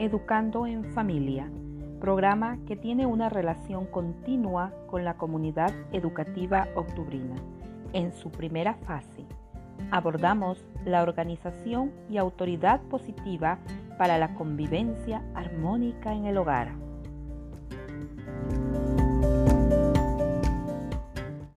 Educando en Familia, programa que tiene una relación continua con la comunidad educativa octubrina. En su primera fase, abordamos la organización y autoridad positiva para la convivencia armónica en el hogar.